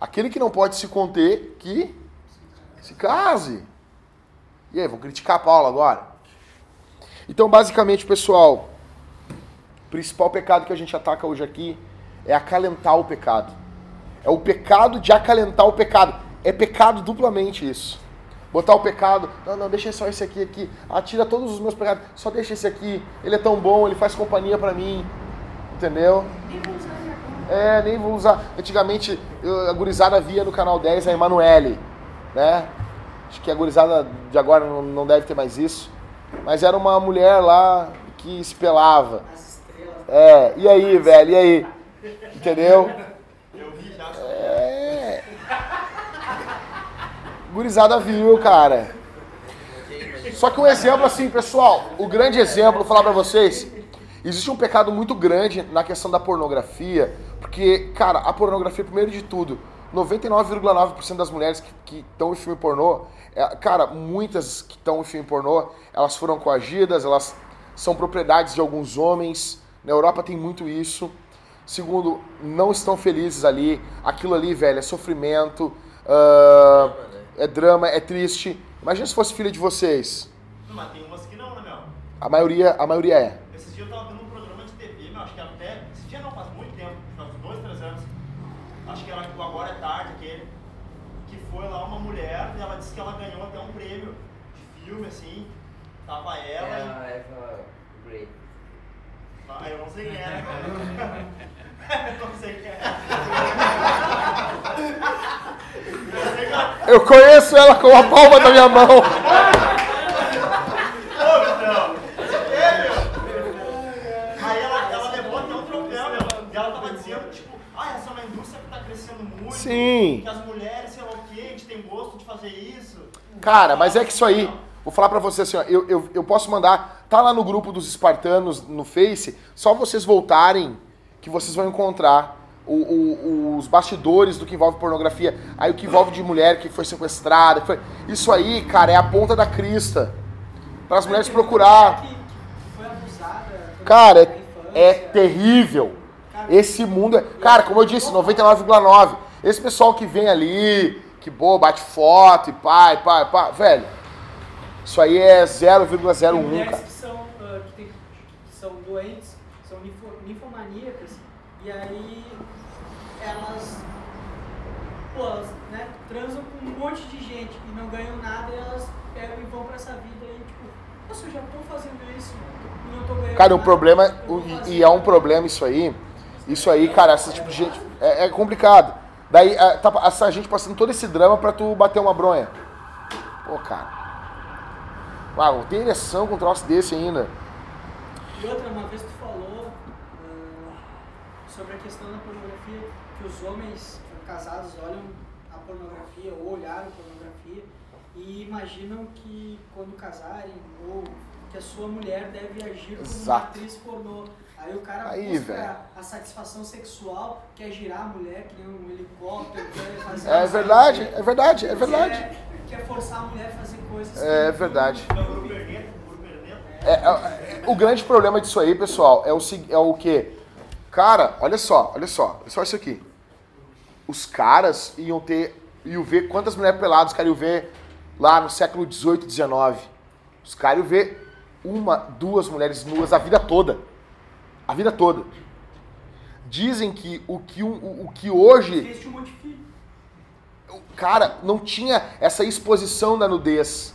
aquele que não pode se conter, que se case. E aí, vão criticar Paulo agora? Então, basicamente, pessoal, o principal pecado que a gente ataca hoje aqui é acalentar o pecado. É o pecado de acalentar o pecado. É pecado duplamente isso. Botar o pecado, não, não, deixa só esse aqui aqui. Ah, tira todos os meus pecados, só deixa esse aqui. Ele é tão bom, ele faz companhia pra mim. Entendeu? Nem vou usar minha cama. É, nem vou usar. Antigamente, a gurizada via no canal 10 a Emanuele, né? Acho que a gurizada de agora não, deve ter mais isso. Mas era uma mulher lá que se pelava. As estrelas. É, e aí, velho, e aí? Entendeu? Eu vi já. É. Gurizada viu, cara. Só que um exemplo assim, pessoal, o grande exemplo, vou falar pra vocês, existe um pecado muito grande na questão da pornografia, porque, cara, a pornografia, primeiro de tudo, 99,9% das mulheres que estão em filme pornô, é, cara, muitas que estão em filme pornô, elas foram coagidas, elas são propriedades de alguns homens, na Europa tem muito isso. Segundo, não estão felizes ali, aquilo ali, velho, é sofrimento, Drama, né? é drama, é triste. Imagina se fosse filha de vocês. Não, mas tem umas que não, né, meu? A maioria, a maioria é. Esses dias eu tava vendo um programa de TV, meu, acho que até. Esse dia não, faz muito tempo, faz dois, três anos. Acho que era o Agora é Tarde, aquele. Que foi lá uma mulher e ela disse que ela ganhou até um prêmio de filme, assim. Tava É ela e. a Eva Grey. Ah, eu não sei quem é. *laughs* eu não sei quem é. eu conheço ela com a palma da minha mão. Ô, Vitão! É, meu! Aí ela, ela levou até um troféu, meu. E ela tava dizendo, tipo, ah, essa é uma indústria que tá crescendo muito. Sim. Que as mulheres, sei lá o quê, a gente tem gosto de fazer isso. Cara, mas é que isso aí, vou falar pra você assim, ó, eu, eu, eu posso mandar, tá lá no grupo dos espartanos no Face, só vocês voltarem que vocês vão encontrar o- o- os bastidores do que envolve pornografia, aí o que envolve de mulher que foi sequestrada. que foi- Isso aí, cara, é a ponta da crista. Para as mulheres procurar. Cara, é, é terrível. Esse mundo é. Cara, como eu disse, 99,9. Esse pessoal que vem ali, que boa, bate foto e pá, e pá, e pá. Velho, isso aí é 0,01, Tem mulheres cara. que são, ah, que, tem- que são doentes, são ninfo- ninfomaníacas, e aí elas, pô, elas né, transam com um monte de gente e não ganham nada, e elas pegam e vão pra essa vida e tipo, nossa, eu já tô fazendo isso e não tô ganhando Cara, o nada, problema, o- e- fazer. e é um problema isso aí. Isso aí, cara, esse tipo de gente. É, é complicado. Daí, é, tá, essa gente passando todo esse drama pra tu bater uma bronha. Pô, cara. Uau, tem ereção com um troço desse ainda. E outra, uma vez tu falou ah, sobre a questão da pornografia, que os homens casados olham a pornografia ou olharam pornografia e imaginam que quando casarem ou que a sua mulher deve agir como uma Exato. atriz pornô. Aí o cara Aí, busca velho. a satisfação sexual, quer girar a mulher, que nem um helicóptero, quer fazer... É verdade, é verdade, é verdade. Quer, quer forçar a mulher a fazer coisas... É que- verdade. É, é, é, o grande problema disso aí, pessoal, é o, é o quê? Cara, olha só, olha só, olha só isso aqui. Os caras iam ter, iam ver quantas mulheres peladas os caras iam ver lá no século XVIII, XIX. Os caras iam ver uma, duas mulheres nuas a vida toda. A vida toda. Dizem que o que, um- o, o que hoje Fez um monte de filho. cara não tinha essa exposição da nudez.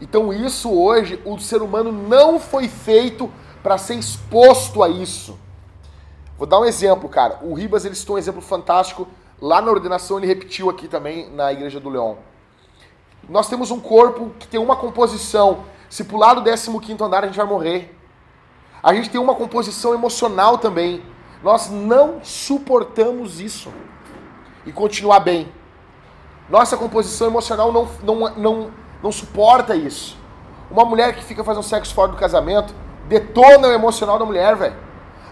Então isso hoje o ser humano não foi feito para ser exposto a isso. Vou dar um exemplo, cara. O Ribas ele citou um exemplo fantástico lá na ordenação, ele repetiu aqui também na igreja do Leão. Nós temos um corpo que tem uma composição. Se pular do 15º andar a gente vai morrer. A gente tem uma composição emocional também. Nós não suportamos isso. E continuar bem. Nossa composição emocional não, não, não, não suporta isso. Uma mulher que fica fazendo sexo fora do casamento detona o emocional da mulher, velho.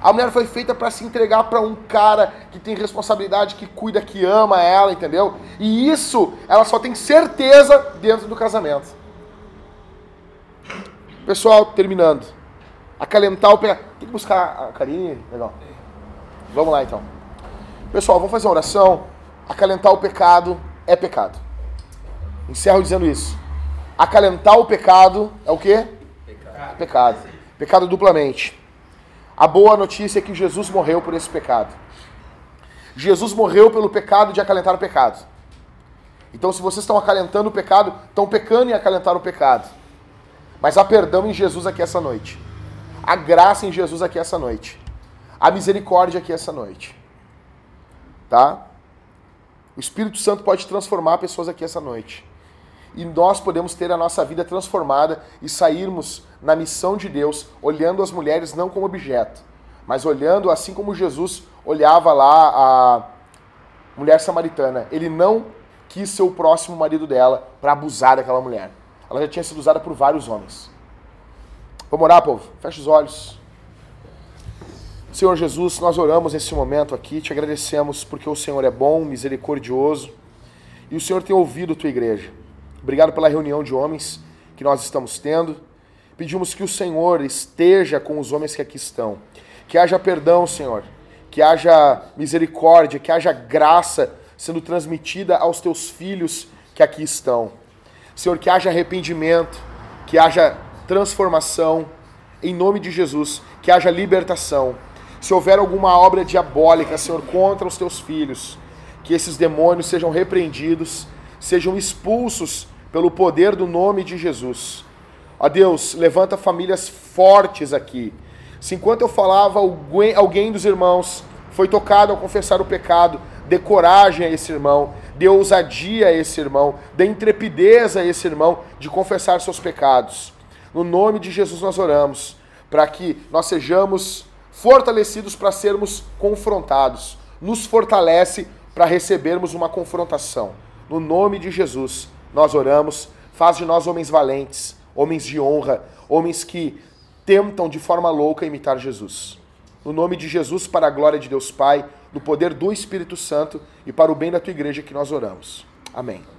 A mulher foi feita para se entregar para um cara que tem responsabilidade, que cuida, que ama ela, entendeu? E isso ela só tem certeza dentro do casamento. Pessoal, terminando. Acalentar o pé. Tem que buscar a Karine? Legal. Vamos lá então. Pessoal, vamos fazer uma oração. Acalentar o pecado é pecado. Encerro dizendo isso. Acalentar o pecado é o quê? Pecado. Pecado. Pecado duplamente. A boa notícia é que Jesus morreu por esse pecado. Jesus morreu pelo pecado de acalentar o pecado. Então, se vocês estão acalentando o pecado, estão pecando em acalentar o pecado. Mas há perdão em Jesus aqui essa noite. Há graça em Jesus aqui essa noite. Há misericórdia aqui essa noite. Tá? O Espírito Santo pode transformar pessoas aqui essa noite. E nós podemos ter a nossa vida transformada e sairmos na missão de Deus, olhando as mulheres não como objeto, mas olhando assim como Jesus olhava lá a mulher samaritana. Ele não quis ser o próximo marido dela para abusar daquela mulher. Ela já tinha sido usada por vários homens. Vamos orar, povo? Fecha os olhos. Senhor Jesus, nós oramos nesse momento aqui, te agradecemos porque o Senhor é bom, misericordioso e o Senhor tem ouvido tua igreja. Obrigado pela reunião de homens que nós estamos tendo. Pedimos que o Senhor esteja com os homens que aqui estão. Que haja perdão, Senhor. Que haja misericórdia, que haja graça sendo transmitida aos teus filhos que aqui estão. Senhor, que haja arrependimento, que haja transformação, em nome de Jesus, que haja libertação. Se houver alguma obra diabólica, Senhor, contra os teus filhos, que esses demônios sejam repreendidos, sejam expulsos pelo poder do nome de Jesus. Ó Deus, levanta famílias fortes aqui. Se enquanto eu falava, alguém, alguém dos irmãos foi tocado ao confessar o pecado, dê coragem a esse irmão, dê ousadia a esse irmão, dê intrepidez a esse irmão de confessar seus pecados. No nome de Jesus nós oramos, para que nós sejamos fortalecidos para sermos confrontados. Nos fortalece para recebermos uma confrontação. No nome de Jesus nós oramos, faz de nós homens valentes, homens de honra, homens que tentam de forma louca imitar Jesus. no nome de Jesus, para a glória de Deus Pai, no poder do Espírito Santo e para o bem da tua igreja que nós oramos. Amém.